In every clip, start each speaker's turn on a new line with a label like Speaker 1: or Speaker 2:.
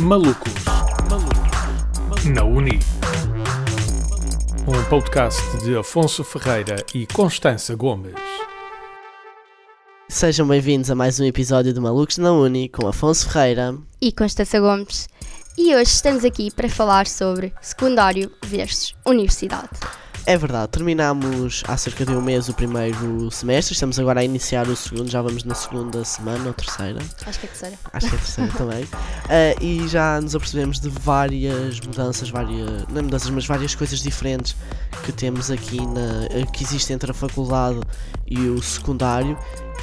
Speaker 1: Malucos. Na Uni. Um podcast de Afonso Ferreira e Constança Gomes.
Speaker 2: Sejam bem-vindos a mais um episódio de Malucos na Uni com Afonso Ferreira.
Speaker 3: e Constança Gomes. E hoje estamos aqui para falar sobre secundário versus universidade.
Speaker 2: É verdade, terminamos há cerca de um mês o primeiro semestre, estamos agora a iniciar o segundo, já vamos na segunda semana ou terceira,
Speaker 3: Acho que é terceira.
Speaker 2: acho que é a terceira também, Ah, e já nos apercebemos de várias mudanças, várias, não é mudanças, mas várias coisas diferentes que temos aqui, na, eh, que existe entre a faculdade e o secundário.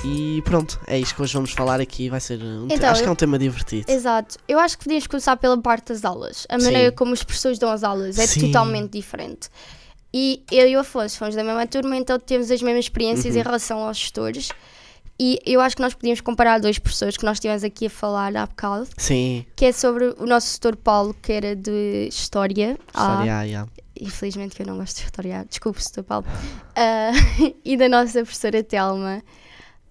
Speaker 2: E pronto, é isto que hoje vamos falar aqui. Vai ser um
Speaker 3: Então,
Speaker 2: acho que é um tema divertido.
Speaker 3: Exato. Eu acho que podíamos começar pela parte das aulas. A maneira
Speaker 2: Sim.
Speaker 3: como os professores dão as aulas é
Speaker 2: Sim.
Speaker 3: totalmente diferente. E eu e o Afonso fomos da mesma turma, então temos as mesmas experiências
Speaker 2: Uhum.
Speaker 3: em relação aos gestores. E eu acho que nós podíamos comparar dois professores que nós estivemos aqui a falar há bocado,
Speaker 2: Sim,
Speaker 3: que é sobre o nosso setor Paulo, que era de História. Ah,
Speaker 2: história, ah, yeah.
Speaker 3: infelizmente que eu não gosto de historiar, desculpe, Sr. Paulo, Ah, e da nossa professora Telma,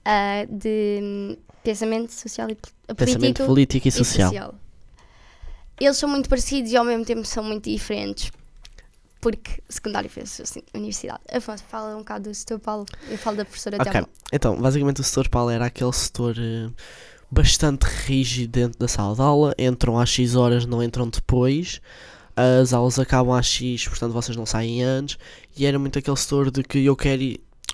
Speaker 3: ah, de hum, Pensamento Social e Pol-
Speaker 2: pensamento
Speaker 3: Político
Speaker 2: político e
Speaker 3: e
Speaker 2: social.
Speaker 3: Eles são muito parecidos e ao mesmo tempo são muito diferentes, porque secundário fez assim, universidade. Afonso, fala um bocado do Sr. Paulo, eu falo da professora
Speaker 2: Ok,
Speaker 3: Telma.
Speaker 2: então, basicamente o setor Paulo era aquele setor eh, bastante rígido dentro da sala de aula. Entram às X horas, não entram depois. As aulas acabam às X, portanto vocês não saem antes. E era muito aquele setor de que eu quero,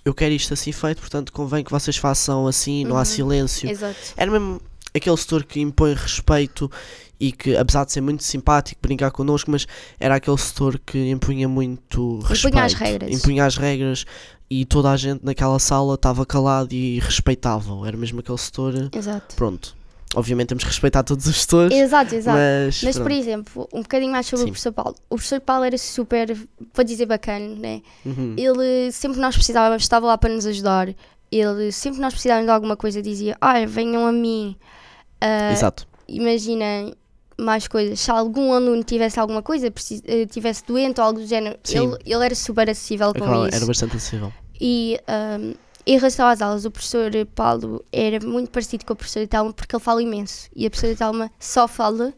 Speaker 2: eu quero isto assim feito, portanto convém que vocês façam assim, não há
Speaker 3: Uhum.
Speaker 2: silêncio.
Speaker 3: Exato.
Speaker 2: Era mesmo aquele setor que impõe respeito e que, apesar de ser muito simpático, brincar connosco, mas era aquele setor que impunha muito respeito.
Speaker 3: as regras.
Speaker 2: Impunha as regras e toda a gente naquela sala estava calado e respeitava. Era mesmo aquele setor.
Speaker 3: Exato.
Speaker 2: Pronto. Obviamente temos que respeitar todos os setores,
Speaker 3: Exato, exato.
Speaker 2: mas.
Speaker 3: Mas, por exemplo, um bocadinho mais sobre
Speaker 2: Sim.
Speaker 3: o professor Paulo. O professor Paulo era super, vou dizer, bacana, né?
Speaker 2: Uhum.
Speaker 3: Ele, sempre que nós precisávamos, estava lá para nos ajudar. Ele, sempre que nós precisávamos de alguma coisa, dizia: Olha, venham a mim. Ah,
Speaker 2: Exato.
Speaker 3: Imaginem mais coisas. Se algum aluno tivesse alguma coisa, precis- eh, tivesse doente ou algo do género, ele, ele era super acessível com
Speaker 2: Aquela-
Speaker 3: isso.
Speaker 2: Era bastante acessível.
Speaker 3: E ahm, em relação às aulas, o professor Paulo era muito parecido com a professora Telma porque ele fala imenso e a professora Telma só fala.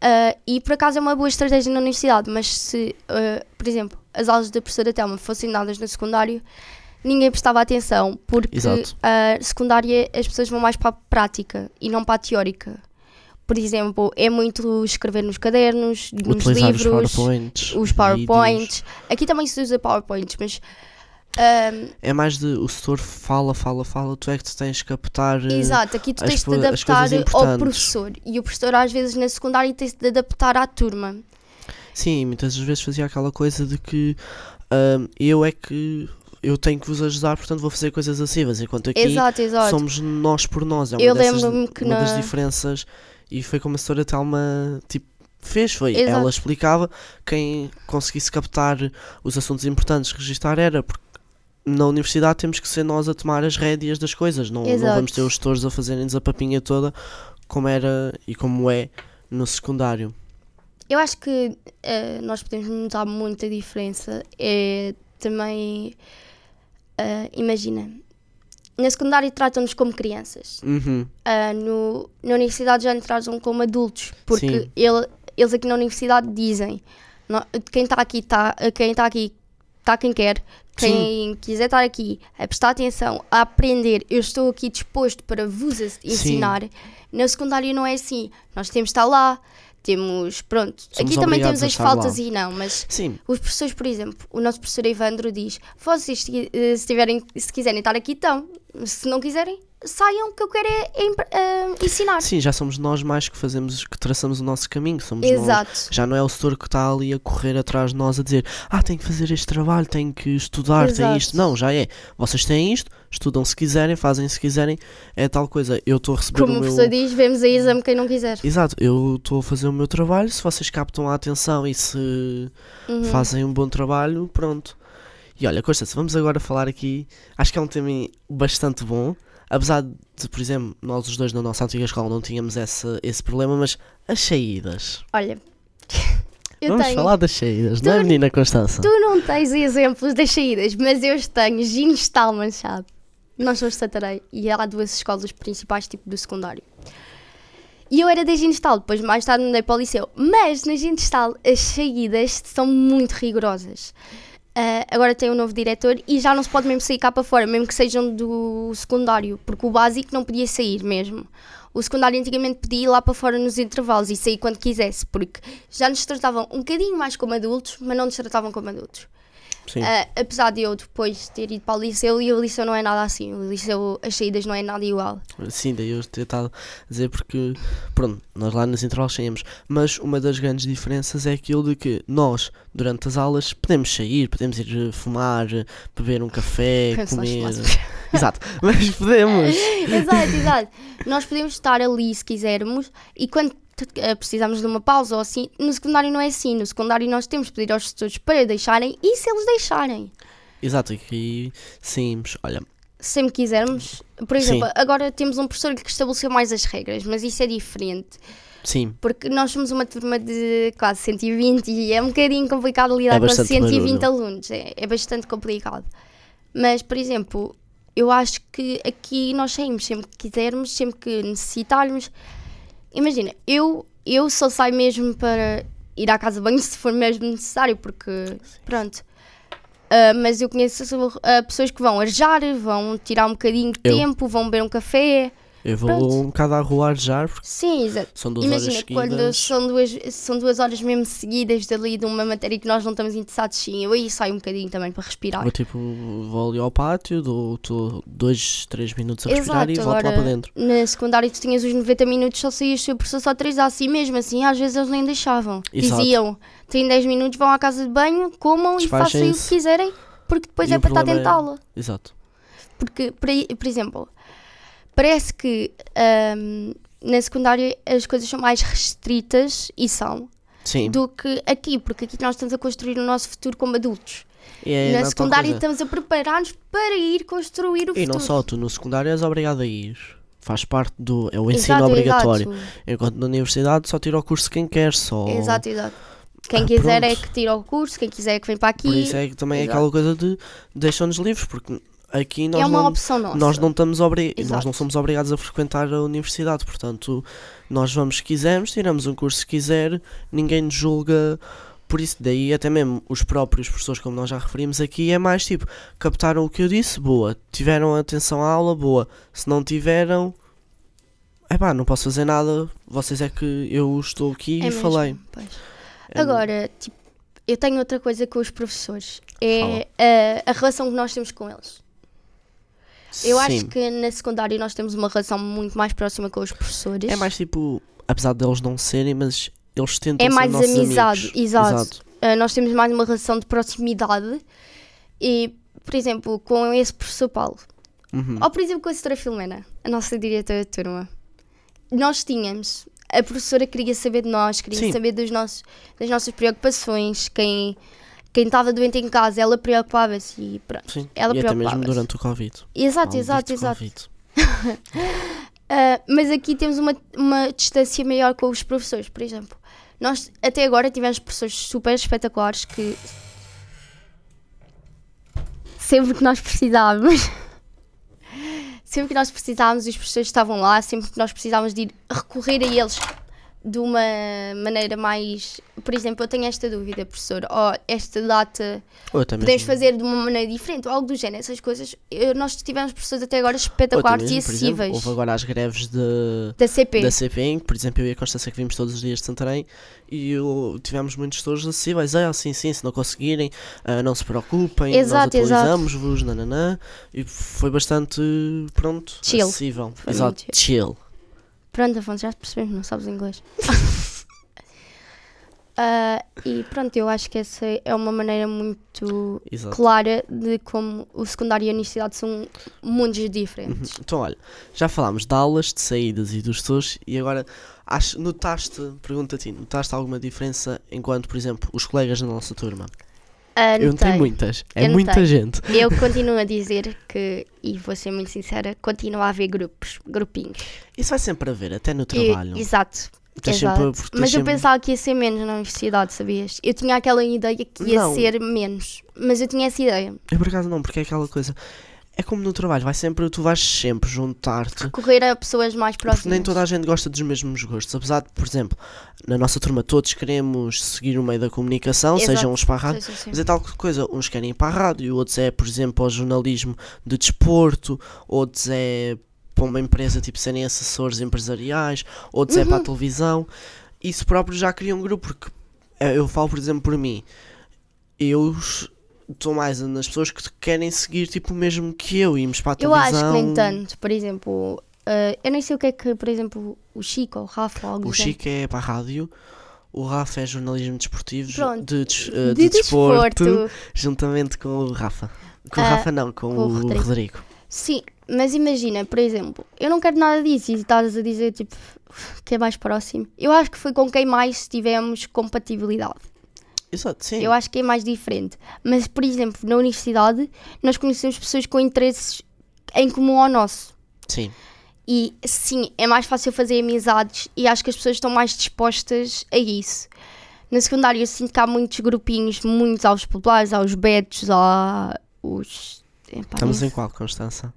Speaker 3: ah, e por acaso é uma boa estratégia na universidade, mas se, ah, por exemplo, as aulas da professora Telma fossem dadas no secundário, ninguém prestava atenção porque
Speaker 2: Exato.
Speaker 3: a secundária as pessoas vão mais para a prática e não para a teórica. Por exemplo, é muito escrever nos cadernos, nos
Speaker 2: Utilizar os
Speaker 3: livros,
Speaker 2: PowerPoints.
Speaker 3: os. PowerPoints. Aqui também se usa PowerPoints, mas ahm,
Speaker 2: É mais de o setor fala, fala, fala, tu é que te tens que captar. eh,
Speaker 3: Exato, aqui tu tens de adaptar ao professor e o professor às vezes na secundária tem de adaptar à turma.
Speaker 2: Sim, muitas das vezes fazia aquela coisa de que ahm, eu é que eu tenho que vos ajudar, portanto vou fazer coisas acessíveis, enquanto aqui
Speaker 3: exato, exato.
Speaker 2: somos nós por nós. É uma,
Speaker 3: Eu
Speaker 2: dessas-
Speaker 3: que
Speaker 2: uma das diferenças e foi como a senhora Telma tipo, fez, foi.
Speaker 3: Exato.
Speaker 2: Ela explicava, quem conseguisse captar os assuntos importantes, registar era, porque na universidade temos que ser nós a tomar as rédeas das coisas, não, não vamos ter os gestores a fazerem-nos a papinha toda, como era e como é no secundário.
Speaker 3: Eu acho que eh, nós podemos notar muita diferença. É também, eh, imagina, na secundária tratam-nos como crianças.
Speaker 2: Uhum.
Speaker 3: Ah, no, na universidade já nos tratam como adultos, porque
Speaker 2: Sim.
Speaker 3: ele- eles aqui na universidade dizem "Nó- quem está aqui está quem está aqui está quem quer quem quiser estar aqui a prestar atenção a aprender eu estou aqui disposto para vos ensinar na secundária não é assim nós temos de estar lá temos pronto
Speaker 2: Somos
Speaker 3: aqui também temos as faltas
Speaker 2: lá.
Speaker 3: e não mas
Speaker 2: Sim,
Speaker 3: os professores, por exemplo, o nosso professor Evandro diz: vocês, eh, se tiverem, se quiserem estar aqui, estão. Se não quiserem, saiam, que eu quero é, é eh, ensinar.
Speaker 2: sim, já somos nós mais que fazemos, que traçamos o nosso caminho, somos nós.
Speaker 3: Exato.
Speaker 2: Já não é o setor que está ali a correr atrás de nós a dizer Ah, tenho que fazer este trabalho, tenho que estudar,
Speaker 3: Exato.
Speaker 2: isto. Não, já é. Vocês têm isto, estudam se quiserem, fazem se quiserem. É tal coisa. Eu estou a receber
Speaker 3: Como
Speaker 2: o
Speaker 3: o
Speaker 2: meu.
Speaker 3: professor diz, vemos a exame quem não quiser.
Speaker 2: Exato, eu estou a fazer o meu trabalho. Se vocês captam a atenção e se
Speaker 3: Uhum.
Speaker 2: fazem um bom trabalho, pronto. E olha, Constância, vamos agora falar aqui. Acho que é um tema bastante bom. Apesar de, por exemplo, nós os dois na nossa antiga escola não tínhamos essa, esse problema, mas as saídas.
Speaker 3: Olha, eu
Speaker 2: Vamos
Speaker 3: tenho.
Speaker 2: falar das saídas, não é,
Speaker 3: Tu-
Speaker 2: menina Constança?
Speaker 3: Tu não tens exemplos das saídas, mas eu os tenho. Gino está manchado. Nós somos de Santarém e há duas escolas principais, tipo do secundário. E eu era da Ginestal, depois mais tarde mudei para o liceu. Mas na Ginestal as saídas são muito rigorosas. Ah, agora tem um novo diretor e já não se pode mesmo sair cá para fora, mesmo que sejam do secundário, porque o básico não podia sair mesmo. O secundário antigamente podia ir lá para fora nos intervalos e sair quando quisesse, porque já nos tratavam um bocadinho mais como adultos, mas não nos tratavam como adultos.
Speaker 2: Sim.
Speaker 3: Ah, apesar de eu depois ter ido para o liceu, e o liceu não é nada assim. O liceu, as saídas não é nada igual.
Speaker 2: Sim, daí eu ter estado a dizer porque, pronto, nós lá nos intervalos saímos, mas uma das grandes diferenças é aquilo de que nós, durante as aulas, podemos sair, podemos ir eh, fumar, eh, beber um café, comer. Exato, mas podemos.
Speaker 3: exato, exato. Nós podemos estar ali se quisermos e quando precisamos de uma pausa ou assim, no secundário não é assim. No secundário nós temos de pedir aos professores para deixarem e se eles deixarem.
Speaker 2: Exato, e sim, olha,
Speaker 3: Sempre quisermos. Por
Speaker 2: Sim.
Speaker 3: exemplo, agora temos um professor que estabeleceu mais as regras, mas isso é diferente.
Speaker 2: sim,
Speaker 3: Porque nós somos uma turma de quase 120 e é um bocadinho complicado lidar
Speaker 2: É
Speaker 3: com
Speaker 2: bastante
Speaker 3: 120
Speaker 2: barulho.
Speaker 3: alunos. É, é bastante complicado. Mas, por exemplo, eu acho que aqui nós saímos sempre que quisermos, sempre que necessitarmos. Imagina, eu, eu só saio mesmo para ir à casa de banho se for mesmo necessário, porque pronto. Ah, mas eu conheço ah, pessoas que vão arejar, vão tirar um bocadinho de
Speaker 2: Eu.
Speaker 3: tempo, vão beber um café.
Speaker 2: Eu vou
Speaker 3: Pronto.
Speaker 2: um bocado à rua já, porque
Speaker 3: Sim, exato.
Speaker 2: são duas horas
Speaker 3: Imagina, quando
Speaker 2: seguidas.
Speaker 3: são duas, são duas horas mesmo seguidas dali de uma matéria que nós não estamos interessados, sim, eu aí saio um bocadinho também para respirar.
Speaker 2: Vou tipo, vou ali ao pátio, dou, dou dois, três minutos a respirar
Speaker 3: Exato,
Speaker 2: e volto lá
Speaker 3: agora-
Speaker 2: para dentro.
Speaker 3: Na secundária tu tinhas os 90 minutos, só saías se o professor só autorizar assim mesmo, assim, às vezes eles nem deixavam.
Speaker 2: Exato.
Speaker 3: Diziam, têm 10 minutos, vão à casa de banho, comam e façam o que quiserem, porque depois
Speaker 2: E
Speaker 3: é para estar dentro
Speaker 2: é-
Speaker 3: aula.
Speaker 2: Exato.
Speaker 3: Porque, por, por exemplo, parece que ahm, na secundária as coisas são mais restritas, e são,
Speaker 2: Sim.
Speaker 3: do que aqui, porque aqui nós estamos a construir o nosso futuro como adultos.
Speaker 2: E é
Speaker 3: na secundária estamos a preparar-nos para ir construir o
Speaker 2: E
Speaker 3: futuro.
Speaker 2: não só, tu no secundário és obrigado a ir. Faz parte do. É o ensino
Speaker 3: Exato,
Speaker 2: obrigatório.
Speaker 3: Exato,
Speaker 2: Enquanto na universidade só tira o curso quem quer, só.
Speaker 3: exato. exato. Quem
Speaker 2: Ah,
Speaker 3: quiser é
Speaker 2: pronto.
Speaker 3: que tira o curso, quem quiser é que vem para aqui.
Speaker 2: Por isso é que também é
Speaker 3: Exato.
Speaker 2: aquela coisa de deixam-nos livres, porque aqui nós
Speaker 3: é uma
Speaker 2: não.
Speaker 3: opção nossa.
Speaker 2: Nós não, estamos obri nós não somos obrigados a frequentar a universidade, portanto, nós vamos se quisermos, tiramos um curso se quiser, ninguém nos julga por isso. Daí, até mesmo os próprios professores, como nós já referimos aqui, é mais tipo: captaram o que eu disse, boa, tiveram atenção à aula, boa, se não tiveram, é pá, não posso fazer nada, vocês é que eu estou aqui
Speaker 3: É
Speaker 2: e
Speaker 3: mesmo,
Speaker 2: falei. É-
Speaker 3: Agora, tipo, eu tenho outra coisa com os professores. É a, a relação que nós temos com eles. Eu acho
Speaker 2: Sim.
Speaker 3: que na secundária nós temos uma relação muito mais próxima com os professores.
Speaker 2: É mais tipo, apesar deles não serem, mas eles tentam
Speaker 3: É
Speaker 2: ser
Speaker 3: mais
Speaker 2: nossos
Speaker 3: amizade,
Speaker 2: amigos.
Speaker 3: exato. Uh, nós temos mais uma relação de proximidade. E, por exemplo, com esse professor Paulo,
Speaker 2: Uhum.
Speaker 3: ou por exemplo com a doutora Filomena, a nossa diretora de turma, nós tínhamos. A professora queria saber de nós, queria
Speaker 2: Sim.
Speaker 3: saber dos nossos, das nossas preocupações. Quem quem estava doente em casa, ela preocupava-se e pronto.
Speaker 2: Sim.
Speaker 3: Ela
Speaker 2: e até mesmo durante o Covid.
Speaker 3: Exato, exato, exato. Uh, mas aqui temos uma, uma distância maior com os professores, por exemplo. Nós até agora tivemos professores super espetaculares que sempre que nós precisávamos, sempre que nós precisávamos, os professores estavam lá, sempre que nós precisávamos de ir recorrer a eles de uma maneira mais. Por exemplo, eu tenho esta dúvida, professor, ou esta data podemos fazer de uma maneira diferente, ou algo do género, essas coisas. eu- nós tivemos professores até agora espetaculares e
Speaker 2: por exemplo,
Speaker 3: acessíveis.
Speaker 2: Houve agora as greves de,
Speaker 3: Da CP.
Speaker 2: da CP, em que, por exemplo, eu e a Constância que vimos todos os dias de Santarém e eu- tivemos muitos tutores acessíveis. Ah, sim, sim, se não conseguirem, ah, não se preocupem,
Speaker 3: Exato,
Speaker 2: nós atualizamos-vos, nananã. E foi bastante, pronto,
Speaker 3: Chill.
Speaker 2: acessível.
Speaker 3: Foi
Speaker 2: Exato, chill.
Speaker 3: Pronto, Afonso, já percebemos, não sabes inglês. Ah, e pronto, eu acho que essa é uma maneira muito
Speaker 2: Exato.
Speaker 3: clara de como o secundário e a universidade são mundos diferentes.
Speaker 2: Então, olha, já falámos de aulas, de saídas e dos tutores e agora acho, notaste, pergunto a ti, notaste alguma diferença enquanto, por exemplo, os colegas da nossa turma?
Speaker 3: Ah,
Speaker 2: Eu não tenho muitas, é
Speaker 3: Eu
Speaker 2: muita gente.
Speaker 3: Eu continuo a dizer que, e vou ser muito sincera, continua a haver grupos, grupinhos.
Speaker 2: Isso vai sempre haver, até no
Speaker 3: E-
Speaker 2: trabalho.
Speaker 3: exato.
Speaker 2: Tens
Speaker 3: exato.
Speaker 2: sempre-
Speaker 3: Mas eu
Speaker 2: sempre-
Speaker 3: pensava que ia ser menos na universidade, sabias? Eu tinha aquela ideia que ia
Speaker 2: Não.
Speaker 3: ser menos, mas eu tinha essa ideia.
Speaker 2: Eu por acaso não, porque é aquela coisa. É como no trabalho, vai sempre, tu vais sempre juntar-te.
Speaker 3: Correr a pessoas mais próximas.
Speaker 2: Porque nem toda a gente gosta dos mesmos gostos. Apesar de, por exemplo, na nossa turma todos queremos seguir o meio da comunicação,
Speaker 3: Exato.
Speaker 2: sejam uns para a rádio. Mas é tal coisa, uns querem ir para a rádio, outros é, por exemplo, ao jornalismo de desporto, outros é para uma empresa tipo serem assessores empresariais, outros é
Speaker 3: Uhum.
Speaker 2: para a televisão. Isso próprio já cria um grupo, porque eh, eu falo, por exemplo, por mim, eu estou mais nas pessoas que querem seguir tipo o mesmo que eu, irmos para a
Speaker 3: Eu acho
Speaker 2: televisão.
Speaker 3: que nem tanto. Por exemplo, eh, eu nem sei o que é que, por exemplo, o Chico ou o Rafa ou algo
Speaker 2: O. Chico é para a rádio, o Rafa é jornalismo desportivo,
Speaker 3: Pronto.
Speaker 2: de, des- eh,
Speaker 3: de
Speaker 2: de desporto,
Speaker 3: desporto.
Speaker 2: juntamente com o Rafa. Com o
Speaker 3: Ah,
Speaker 2: Rafa não, com,
Speaker 3: com o
Speaker 2: o
Speaker 3: Rodrigo.
Speaker 2: Rodrigo.
Speaker 3: Sim, mas imagina, por exemplo, eu não quero nada disso e estás a dizer tipo que é mais próximo. Eu acho que foi com quem mais tivemos compatibilidade.
Speaker 2: Exato, sim.
Speaker 3: Eu acho que é mais diferente. Mas, por exemplo, na universidade, nós conhecemos pessoas com interesses em comum ao nosso.
Speaker 2: Sim,
Speaker 3: E sim, é mais fácil fazer amizades e acho que as pessoas estão mais dispostas a isso. Na secundária eu sinto que há muitos grupinhos, muitos aos populares, aos betos, aos. Epá,
Speaker 2: estamos em qual, Constança?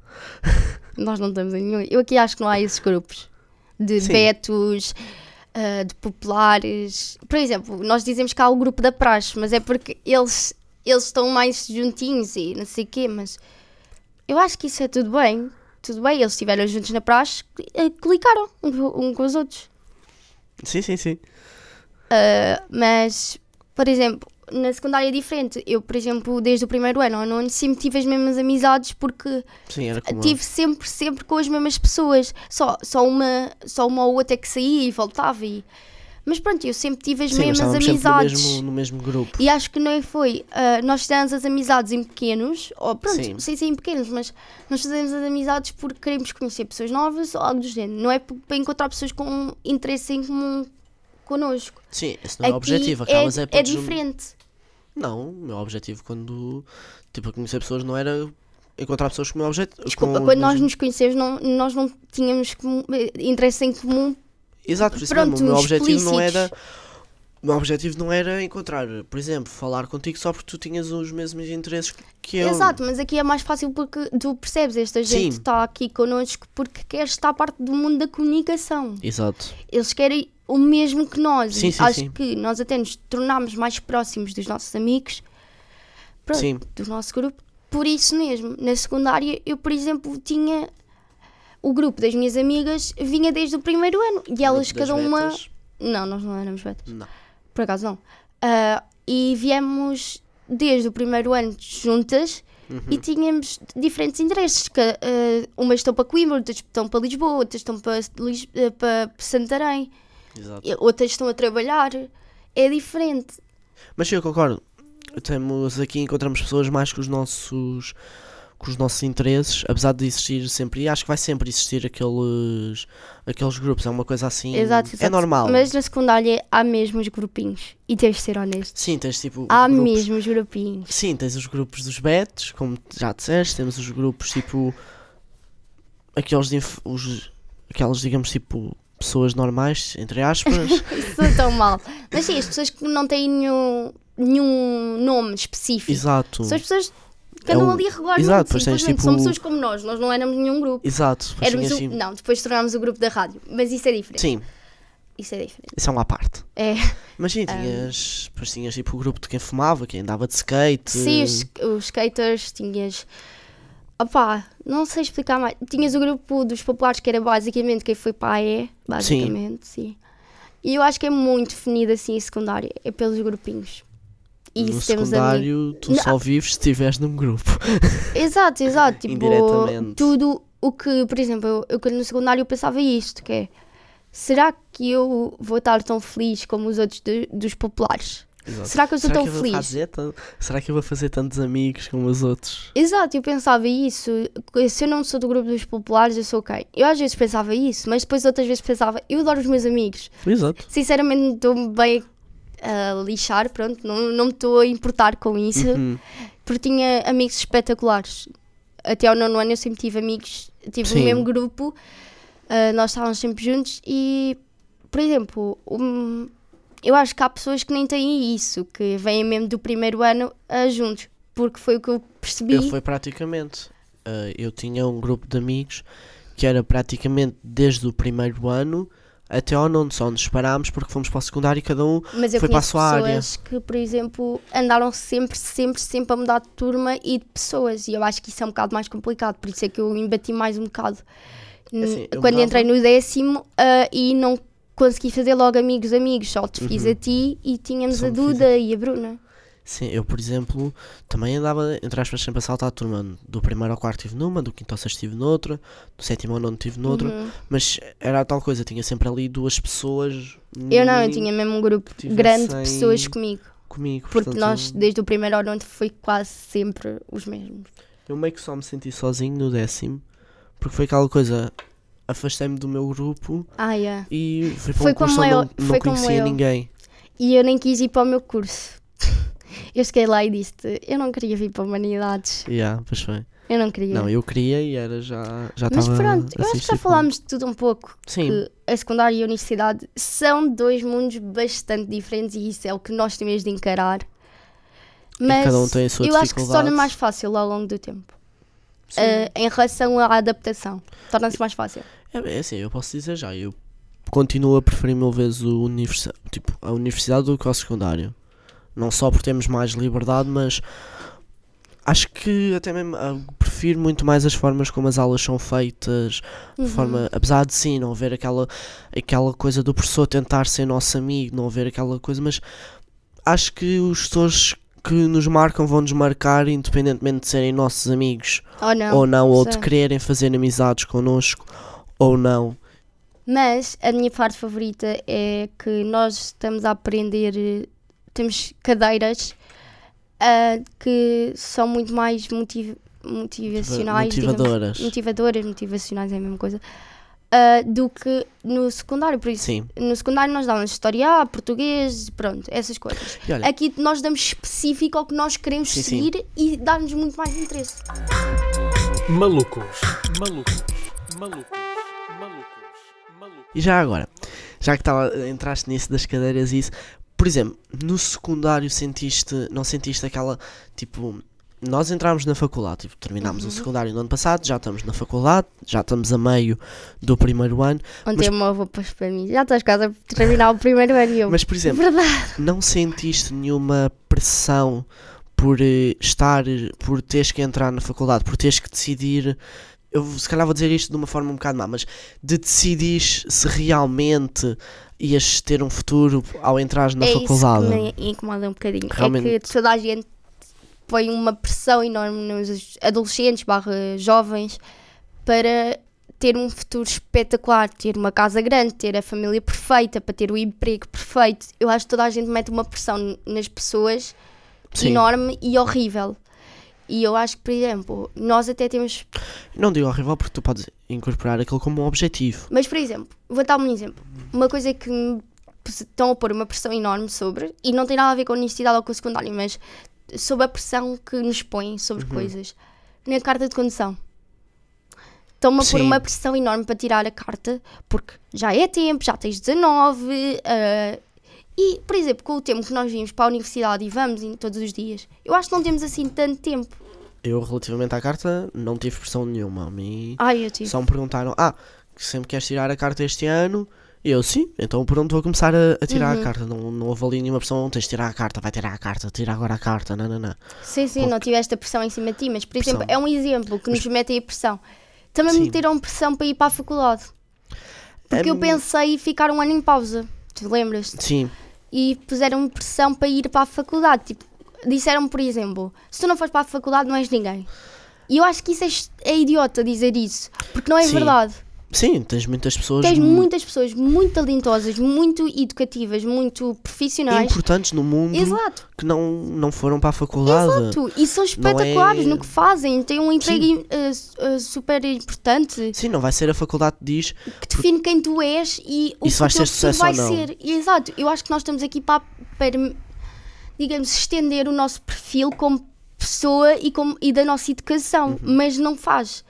Speaker 3: Nós não estamos em nenhum. Eu aqui acho que não há esses grupos de
Speaker 2: Sim.
Speaker 3: betos, ah, de populares. Por exemplo, nós dizemos que há o grupo da praxe, mas é porque eles, eles estão mais juntinhos e não sei o quê, mas eu acho que isso é tudo bem. Tudo bem, eles estiveram juntos na praxe, eh, clicaram um, com- os outros.
Speaker 2: Sim, sim, sim.
Speaker 3: Ah, mas, por exemplo, na secundária é diferente. Eu, por exemplo, desde o primeiro ano ao nono, sempre tive as mesmas amizades porque
Speaker 2: Sim,
Speaker 3: tive sempre, sempre com as mesmas pessoas. Só, só, uma, só uma ou outra que saía e voltava. E... Mas pronto, eu sempre tive as
Speaker 2: Sim, mas
Speaker 3: mesmas
Speaker 2: sempre no
Speaker 3: amizades.
Speaker 2: mesmo, no mesmo grupo.
Speaker 3: E acho que não foi. ah, nós fizemos as amizades em pequenos, ou pronto,
Speaker 2: Sim.
Speaker 3: sem ser em pequenos, mas nós fazemos as amizades porque queremos conhecer pessoas novas ou algo do género. Não é para encontrar pessoas com interesse em comum connosco.
Speaker 2: Sim, esse não é o objetivo.
Speaker 3: é,
Speaker 2: Acabas é,
Speaker 3: é
Speaker 2: jun-
Speaker 3: diferente.
Speaker 2: Não, o meu objetivo quando. Tipo, a conhecer pessoas não era encontrar pessoas com o meu objetivo.
Speaker 3: Desculpa, quando nós nos conhecemos, não, nós não tínhamos eh, interesse em comum.
Speaker 2: Exato, por isso
Speaker 3: Pronto,
Speaker 2: mesmo. O meu objetivo não era. O meu objetivo não era encontrar, por exemplo, falar contigo só porque tu tinhas os mesmos interesses que eu.
Speaker 3: Exato, mas aqui é mais fácil porque tu percebes, esta gente está aqui connosco porque quer estar parte do mundo da comunicação.
Speaker 2: Exato.
Speaker 3: Eles querem o mesmo que nós.
Speaker 2: Sim, sim,
Speaker 3: acho
Speaker 2: sim.
Speaker 3: que nós até nos tornámos mais próximos dos nossos amigos, pronto, do nosso grupo, por isso mesmo. Na secundária, eu, por exemplo, tinha o grupo das minhas amigas, vinha desde o primeiro ano e elas, cada uma.
Speaker 2: betas.
Speaker 3: Não, nós não éramos betas.
Speaker 2: Não.
Speaker 3: Por acaso não. Ah, e viemos desde o primeiro ano juntas
Speaker 2: Uhum.
Speaker 3: e tínhamos diferentes interesses. Que, ah, umas estão para Coimbra, outras estão para Lisboa, outras estão para, Lis- ah, para Santarém,
Speaker 2: Exato.
Speaker 3: outras estão a trabalhar. É diferente.
Speaker 2: Mas sim, eu concordo. Temos aqui, encontramos pessoas mais com os nossos com os nossos interesses, apesar de existir sempre, e acho que vai sempre existir aqueles aqueles grupos, é uma coisa assim,
Speaker 3: Exato,
Speaker 2: é
Speaker 3: exato.
Speaker 2: normal.
Speaker 3: Mas na secundária há mesmo os grupinhos. E tens de ser honesto.
Speaker 2: Sim, tens tipo
Speaker 3: Há
Speaker 2: grupos,
Speaker 3: mesmo os grupinhos.
Speaker 2: Sim, tens os grupos dos betos, como já disseste, temos os grupos tipo aqueles de inf- os, aquelas digamos tipo pessoas normais, entre aspas.
Speaker 3: Isso é tão mal. Mas sim, as pessoas que não têm nenhum, nenhum nome específico.
Speaker 2: Exato.
Speaker 3: São as pessoas que
Speaker 2: É
Speaker 3: andam
Speaker 2: o-
Speaker 3: ali regularmente.
Speaker 2: Exato, depois tens, tipo-
Speaker 3: São pessoas como nós. Nós não éramos nenhum grupo.
Speaker 2: Exato.
Speaker 3: Éramos o-
Speaker 2: assim-
Speaker 3: Não, depois tornámos o grupo da rádio. Mas isso é diferente.
Speaker 2: Sim,
Speaker 3: Isso é diferente.
Speaker 2: isso é uma parte.
Speaker 3: É.
Speaker 2: Mas sim, tinhas, depois tinhas tipo o grupo de quem fumava, quem andava de skate.
Speaker 3: Sim, os, os skaters, tinhas. Opá, não sei explicar mais. Tinhas o grupo dos populares que era basicamente quem foi para a E, basicamente, sim. E eu acho que é muito definido assim em secundária, é pelos grupinhos. E
Speaker 2: no secundário, tu
Speaker 3: Não.
Speaker 2: só vives se estiveres num grupo.
Speaker 3: Exato, exato. Tipo, tudo o que, por exemplo, eu, eu no secundário eu pensava isto, que é será que eu vou estar tão feliz como os outros de- dos populares?
Speaker 2: Exato.
Speaker 3: Será que eu sou
Speaker 2: Será
Speaker 3: tão feliz?
Speaker 2: fazer Será que eu vou fazer tantos amigos como os outros?
Speaker 3: Exato, eu pensava isso. Se eu não sou do grupo dos populares, eu sou quem? Eu às vezes pensava isso, mas depois outras vezes pensava, eu adoro os meus amigos.
Speaker 2: Exato.
Speaker 3: Sinceramente, estou-me bem a lixar, pronto, não, não me estou a importar com isso,
Speaker 2: Uhum.
Speaker 3: porque tinha amigos espetaculares. Até ao nono ano eu sempre tive amigos, tive
Speaker 2: Sim.
Speaker 3: o mesmo grupo, ah, nós estávamos sempre juntos e, por exemplo, um, eu acho que há pessoas que nem têm isso, que vêm mesmo do primeiro ano ah, juntos, porque foi o que eu percebi.
Speaker 2: Eu foi praticamente. ah, eu tinha um grupo de amigos que era praticamente desde o primeiro ano até ao nono, só nos separámos porque fomos para o secundário e cada um
Speaker 3: Mas eu
Speaker 2: Foi para a sua área.
Speaker 3: pessoas que, por exemplo, andaram sempre, sempre, sempre a mudar de turma e de pessoas. E eu acho que isso é um bocado mais complicado. Por isso é que eu embati mais um bocado.
Speaker 2: Assim, eu
Speaker 3: Quando
Speaker 2: mudava-
Speaker 3: entrei no décimo ah, e não consegui fazer logo amigos, amigos. Só te fiz
Speaker 2: Uhum.
Speaker 3: a ti e tínhamos
Speaker 2: Só
Speaker 3: a
Speaker 2: fiz a-
Speaker 3: Duda e a Bruna.
Speaker 2: Sim, eu, por exemplo, também andava, entre aspas, sempre a saltar a turma. Do primeiro ao quarto estive numa, do quinto ao sexto estive noutra, do sétimo ao nono estive noutra,
Speaker 3: Uhum.
Speaker 2: mas era a tal coisa, tinha sempre ali duas pessoas.
Speaker 3: Eu não, eu tinha mesmo um grupo grande de pessoas comigo.
Speaker 2: comigo.
Speaker 3: Porque
Speaker 2: portanto,
Speaker 3: nós, desde o primeiro ao nono, foi quase sempre os mesmos.
Speaker 2: Eu meio que só me senti sozinho no décimo, porque foi aquela coisa, afastei-me do meu grupo
Speaker 3: Ah, yeah.
Speaker 2: e fui para
Speaker 3: Foi
Speaker 2: um curso onde
Speaker 3: eu,
Speaker 2: não, conhecia
Speaker 3: eu.
Speaker 2: ninguém.
Speaker 3: E eu nem quis ir para o meu curso. Eu cheguei lá e disse eu não queria vir para Humanidades.
Speaker 2: Yeah, pois foi.
Speaker 3: Eu não queria.
Speaker 2: Não, eu queria e era já já
Speaker 3: Mas pronto, eu acho que já falámos de tudo um pouco.
Speaker 2: Sim,
Speaker 3: Que a secundária e a universidade são dois mundos bastante diferentes e isso é o que nós temos de encarar. Mas
Speaker 2: um
Speaker 3: eu acho que se torna mais fácil ao longo do tempo. Eh, em relação à adaptação. Torna-se mais fácil.
Speaker 2: É, é assim, eu posso dizer já, eu continuo a preferir mil vezes o universi tipo, a universidade do que o secundário. Não só por termos mais liberdade, mas acho que até mesmo ah, prefiro muito mais as formas como as aulas são feitas,
Speaker 3: Uhum.
Speaker 2: forma, apesar de sim, não haver aquela, aquela coisa do professor tentar ser nosso amigo, não haver aquela coisa, mas acho que os professores que nos marcam vão nos marcar independentemente de serem nossos amigos
Speaker 3: Ou não.
Speaker 2: ou não, ou de quererem fazer amizades connosco ou não.
Speaker 3: Mas a minha parte favorita é que nós estamos a aprender, temos cadeiras ah, que são muito mais motiv- motivacionais, digamos,
Speaker 2: motivadoras.
Speaker 3: motivadoras, motivacionais é a mesma coisa, ah, do que no secundário. Por isso,
Speaker 2: Sim.
Speaker 3: no secundário nós dávamos história, português, pronto, essas coisas.
Speaker 2: Olha,
Speaker 3: Aqui nós damos específico ao que nós queremos
Speaker 2: Sim, sim.
Speaker 3: seguir e dá-nos muito mais interesse.
Speaker 1: Malucos, malucos, malucos, malucos, malucos.
Speaker 2: e já agora, já que tava, entraste nisso das cadeiras e isso, por exemplo, no secundário sentiste, não sentiste aquela, tipo, nós entramos na faculdade, tipo, terminámos
Speaker 3: Uhum.
Speaker 2: o secundário no ano passado, já estamos na faculdade, já estamos a meio do primeiro ano,
Speaker 3: Ontem o meu avô pôs para mim, já estás quase a terminar o primeiro ano eu,
Speaker 2: mas por exemplo,
Speaker 3: verdade.
Speaker 2: não sentiste nenhuma pressão por eh, estar, por teres que entrar na faculdade, por teres que decidir. Eu se calhar vou dizer isto de uma forma um bocado má, mas de decidir se realmente ias ter um futuro ao entrar na
Speaker 3: é
Speaker 2: faculdade.
Speaker 3: isso que me incomoda um bocadinho. É
Speaker 2: Realmente-
Speaker 3: que toda a gente põe uma pressão enorme nos adolescentes barra jovens para ter um futuro espetacular, ter uma casa grande, ter a família perfeita, para ter o emprego perfeito. Eu acho que toda a gente mete uma pressão nas pessoas
Speaker 2: Sim.
Speaker 3: enorme e horrível. E eu acho que, por exemplo, nós até temos.
Speaker 2: Não digo horrível porque tu podes incorporar aquilo como um objetivo.
Speaker 3: Mas, por exemplo, vou dar um exemplo. Uma coisa que me estão a pôr uma pressão enorme sobre, e não tem nada a ver com a universidade ou com o secundário, mas sobre a pressão que nos põem sobre coisas. Na carta de condução. Estão-me a pôr uma pressão enorme para tirar a carta, porque já é tempo, já tens 19. ah, e, por exemplo, com o tempo que nós vimos para a universidade e vamos todos os dias, eu acho que não temos assim tanto tempo.
Speaker 2: Eu, relativamente à carta, não tive pressão nenhuma. A mim
Speaker 3: Ai, eu tive.
Speaker 2: só me perguntaram: Ah, sempre queres tirar a carta este ano? Eu, sim, então por onde vou começar a, a tirar
Speaker 3: Uhum.
Speaker 2: a carta? Não, não houve ali nenhuma pressão, tens de tirar a carta, vai tirar a carta, tira agora a carta, não, não, não.
Speaker 3: Sim, sim, não tiveste a pressão em cima de ti, mas, por
Speaker 2: Pressão.
Speaker 3: exemplo, é um exemplo que nos mete aí a pressão. Também me
Speaker 2: Sim.
Speaker 3: meteram pressão para ir para a faculdade. Porque eu
Speaker 2: Hum.
Speaker 3: pensei ficar um ano em pausa. Tu lembras?
Speaker 2: Sim,
Speaker 3: E puseram-me pressão para ir para a faculdade. Tipo, disseram-me, por exemplo, se tu não fores para a faculdade, não és ninguém. E eu acho que isso é, é idiota dizer isso. Porque não é
Speaker 2: Sim.
Speaker 3: verdade.
Speaker 2: Sim, tens muitas pessoas
Speaker 3: Tens
Speaker 2: mu-
Speaker 3: muitas pessoas muito talentosas, muito educativas, muito profissionais.
Speaker 2: importantes no mundo
Speaker 3: Exato.
Speaker 2: que não, não foram para a faculdade.
Speaker 3: Exato, e são espetaculares
Speaker 2: é-
Speaker 3: no que fazem, têm um emprego eh, super importante
Speaker 2: Sim, não vai ser a faculdade que diz.
Speaker 3: que define quem tu és e o
Speaker 2: E
Speaker 3: que teu futuro
Speaker 2: sucesso
Speaker 3: vai
Speaker 2: ou não.
Speaker 3: ser. Exato, eu acho que nós estamos aqui para, para digamos, estender o nosso perfil como pessoa e, como, e da nossa educação, mas não faz.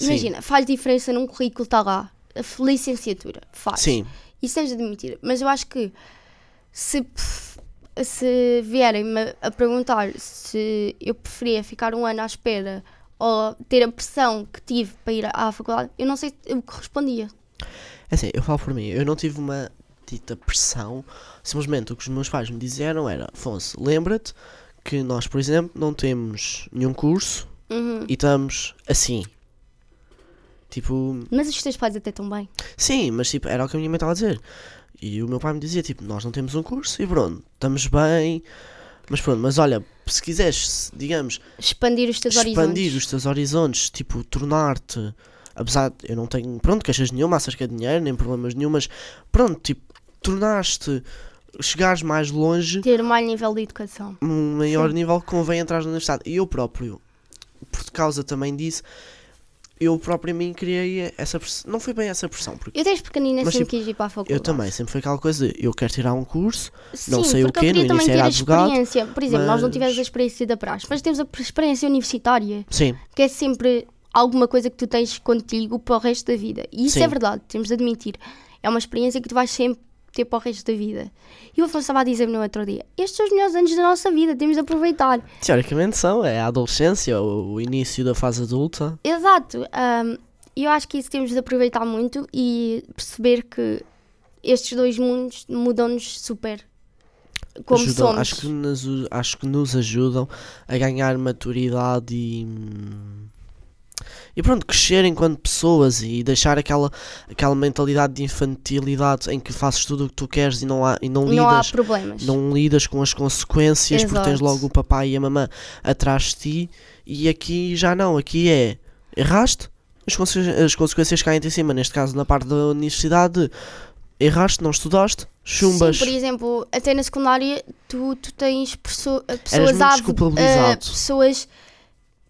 Speaker 2: Uhum. Sim.
Speaker 3: Imagina, faz diferença num currículo, está lá, licenciatura, faz.
Speaker 2: Sim,
Speaker 3: Isso tens de admitir. Mas eu acho que se, se vierem-me a perguntar se eu preferia ficar um ano à espera ou ter a pressão que tive para ir à faculdade, eu não sei o que respondia.
Speaker 2: É assim, eu falo por mim, eu não tive uma dita pressão, simplesmente o que os meus pais me disseram era: Afonso, lembra-te que nós, por exemplo, não temos nenhum curso
Speaker 3: Uhum.
Speaker 2: e estamos assim. Tipo,
Speaker 3: Mas os teus pais até estão bem.
Speaker 2: sim, mas tipo, era o que a minha mãe estava a dizer. E o meu pai me dizia: tipo, nós não temos um curso e pronto, estamos bem. Mas pronto, mas olha, se quiseres, digamos,
Speaker 3: Expandir os teus
Speaker 2: expandir
Speaker 3: horizontes.
Speaker 2: os teus horizontes, tipo, tornar-te, apesar de eu não tenho, pronto, queixas nenhuma acerca de dinheiro, nem problemas nenhum, mas pronto, tipo, tornaste, chegares mais longe,
Speaker 3: Ter mais nível de educação.
Speaker 2: um maior
Speaker 3: Sim.
Speaker 2: nível que convém entrar na universidade. E eu próprio, por causa também disso, eu próprio mim criei essa pressão, não foi bem essa pressão, porque
Speaker 3: Eu desde pequenina
Speaker 2: Mas,
Speaker 3: sempre
Speaker 2: tipo,
Speaker 3: quis ir para a faculdade.
Speaker 2: eu também, sempre foi aquela coisa de, eu quero tirar um curso,
Speaker 3: Sim,
Speaker 2: não sei o quê, início
Speaker 3: ter
Speaker 2: era advogado,
Speaker 3: experiência. Por exemplo, nós não
Speaker 2: mas-
Speaker 3: tivemos a experiência da praxe, mas temos a experiência universitária,
Speaker 2: sim,
Speaker 3: que é sempre alguma coisa que tu tens contigo para o resto da vida. E isso
Speaker 2: Sim.
Speaker 3: é verdade, temos de admitir. É uma experiência que tu vais sempre ter para o resto da vida. E o Afonso estava a dizer-me no outro dia: estes são os melhores anos da nossa vida, temos de aproveitar.
Speaker 2: teoricamente são, é a adolescência, o, o início da fase adulta,
Speaker 3: Exato. E eu acho que isso temos de aproveitar muito e perceber que estes dois mundos mudam-nos super. Como
Speaker 2: ajudam,
Speaker 3: somos.
Speaker 2: Acho que, nos, acho que nos ajudam a ganhar maturidade e. E pronto, crescer enquanto pessoas e deixar aquela, aquela mentalidade de infantilidade em que fazes tudo o que tu queres e não, há, e não,
Speaker 3: não há
Speaker 2: lidas,
Speaker 3: problemas.
Speaker 2: não lidas com as consequências porque tens
Speaker 3: Exato.
Speaker 2: logo o papai e a mamã atrás de ti e aqui já não, aqui é erraste, as, conse- as consequências caem em cima, neste caso na parte da universidade, erraste, não estudaste, chumbas.
Speaker 3: Sim, por exemplo, até na secundária tu, tu tens perso-
Speaker 2: Eras
Speaker 3: pessoas
Speaker 2: muito
Speaker 3: eh, pessoas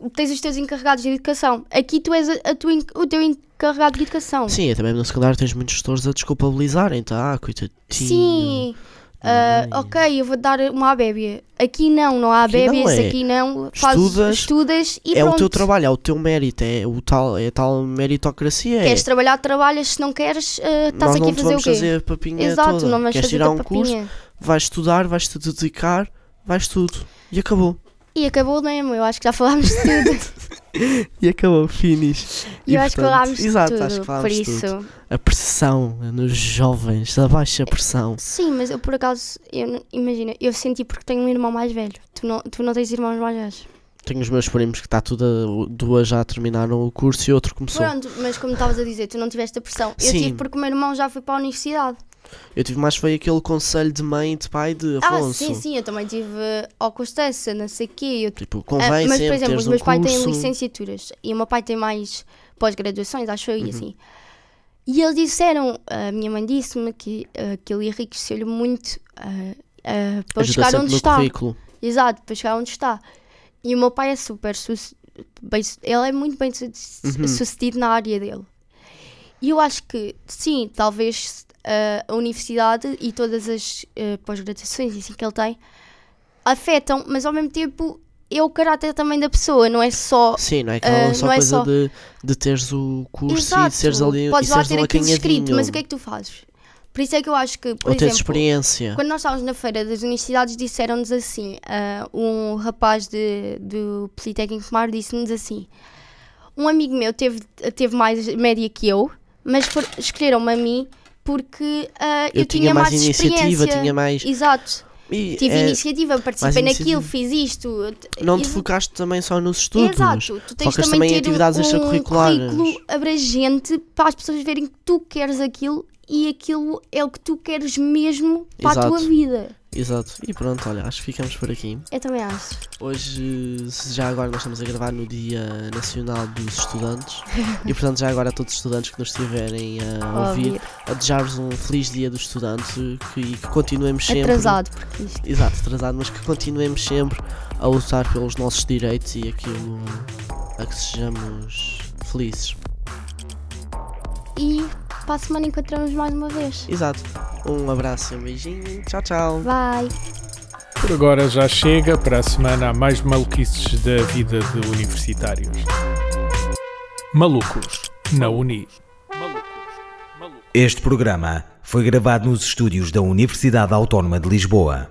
Speaker 3: tens os teus encarregados de educação. Aqui tu és a, a tua o teu encarregado de educação.
Speaker 2: Sim, também no secundário tens muitos gestores a desculpabilizarem, tá? Ah, coitadinho.
Speaker 3: Sim.
Speaker 2: Ai.
Speaker 3: ok, eu vou dar uma abébia. Aqui não, não há abébias,
Speaker 2: é.
Speaker 3: aqui não. Fazes,
Speaker 2: Estudas,
Speaker 3: estudas e
Speaker 2: É
Speaker 3: pronto.
Speaker 2: o teu trabalho, é o teu mérito, é, o tal, é a tal meritocracia. é.
Speaker 3: Queres trabalhar, trabalhas. Se não queres, ah, estás aqui a fazer o quê?
Speaker 2: fazer papinha
Speaker 3: Exato,
Speaker 2: toda.
Speaker 3: não vamos
Speaker 2: Queres
Speaker 3: fazer
Speaker 2: tirar um curso,
Speaker 3: papinha.
Speaker 2: vais estudar, vais-te dedicar, vais tudo. E acabou.
Speaker 3: E acabou mesmo, eu acho que já falámos de tudo.
Speaker 2: E acabou, finish.
Speaker 3: E eu acho que falámos de
Speaker 2: exato,
Speaker 3: tudo.
Speaker 2: acho que
Speaker 3: por
Speaker 2: falámos de
Speaker 3: isso.
Speaker 2: tudo. A pressão nos jovens, a baixa pressão.
Speaker 3: Sim, mas eu por acaso, eu, imagina, eu senti porque tenho um irmão mais velho. Tu não, tu não tens irmãos mais velhos.
Speaker 2: Tenho os meus primos que está tudo, a, duas já terminaram o curso e outro começou.
Speaker 3: Pronto, mas como estavas a dizer, tu não tiveste a pressão. Eu
Speaker 2: Sim.
Speaker 3: tive porque o meu irmão já foi para a universidade.
Speaker 2: Eu tive mais foi aquele conselho de mãe e de pai de
Speaker 3: Ah,
Speaker 2: Afonso.
Speaker 3: sim, sim, eu também tive ao Constança, não sei o quê. Eu,
Speaker 2: Tipo,
Speaker 3: Ah,
Speaker 2: convém
Speaker 3: mas, por exemplo, os
Speaker 2: um
Speaker 3: meus pais têm licenciaturas e o meu pai tem mais pós-graduações, acho eu,
Speaker 2: Uhum.
Speaker 3: e assim. E eles disseram, a minha mãe disse-me que uh, aquilo enriqueceu-lhe muito ah, ah, para
Speaker 2: Ajuda
Speaker 3: chegar onde está.
Speaker 2: currículo.
Speaker 3: Exato, para chegar onde está. E o meu pai é super bem, ele é muito bem
Speaker 2: Uhum.
Speaker 3: sucedido na área dele. E eu acho que sim, talvez ah, a universidade e todas as ah, pós-graduações e assim que ele tem afetam, mas ao mesmo tempo é o caráter também da pessoa, não é só.
Speaker 2: Sim, não é aquela
Speaker 3: Ah,
Speaker 2: só
Speaker 3: não é
Speaker 2: coisa
Speaker 3: só-
Speaker 2: De, de teres o curso
Speaker 3: Exato,
Speaker 2: e de seres ali
Speaker 3: podes
Speaker 2: e
Speaker 3: lá
Speaker 2: seres
Speaker 3: ter
Speaker 2: um
Speaker 3: aquilo escrito, mas o que é que tu fazes? Por isso é que eu acho que, por
Speaker 2: Ou teres
Speaker 3: exemplo,
Speaker 2: experiência.
Speaker 3: Quando nós estávamos na feira das universidades, disseram-nos assim: ah, um rapaz de, do Politécnico Mar disse-nos assim: um amigo meu teve, teve mais média que eu, mas escolheram-me a mim porque ah, eu,
Speaker 2: Eu tinha mais iniciativa,
Speaker 3: experiência.
Speaker 2: tinha mais.
Speaker 3: Exato,
Speaker 2: E,
Speaker 3: tive
Speaker 2: é,
Speaker 3: iniciativa, participei
Speaker 2: mais
Speaker 3: naquilo,
Speaker 2: iniciativa.
Speaker 3: fiz isto.
Speaker 2: não te focaste também só nos estudos.
Speaker 3: Exato, tu tens
Speaker 2: Focas
Speaker 3: também,
Speaker 2: também em atividades
Speaker 3: um
Speaker 2: extracurriculares.
Speaker 3: currículo abrangente para as pessoas verem que tu queres aquilo e aquilo é o que tu queres mesmo para a
Speaker 2: Exato.
Speaker 3: tua vida.
Speaker 2: Exato. E pronto, olha, acho que ficamos por aqui.
Speaker 3: Eu também acho.
Speaker 2: Hoje, já agora nós estamos a gravar no Dia Nacional dos Estudantes. e portanto, já agora a todos os estudantes que nos estiverem a ouvir,
Speaker 3: Ouvir.
Speaker 2: a desejar-vos um feliz Dia do Estudante que, e que continuemos sempre.
Speaker 3: Atrasado, porque isto.
Speaker 2: Exato, atrasado, mas que continuemos sempre a lutar pelos nossos direitos e aquilo a que sejamos felizes.
Speaker 3: E para a semana encontramos mais uma vez.
Speaker 2: Exato. Um abraço um beijinho. Tchau, tchau.
Speaker 3: Bye!
Speaker 1: Por agora já chega, para a semana há mais maluquices da vida de universitários. Malucos na Uni.
Speaker 4: Este programa foi gravado nos estúdios da Universidade Autónoma de Lisboa.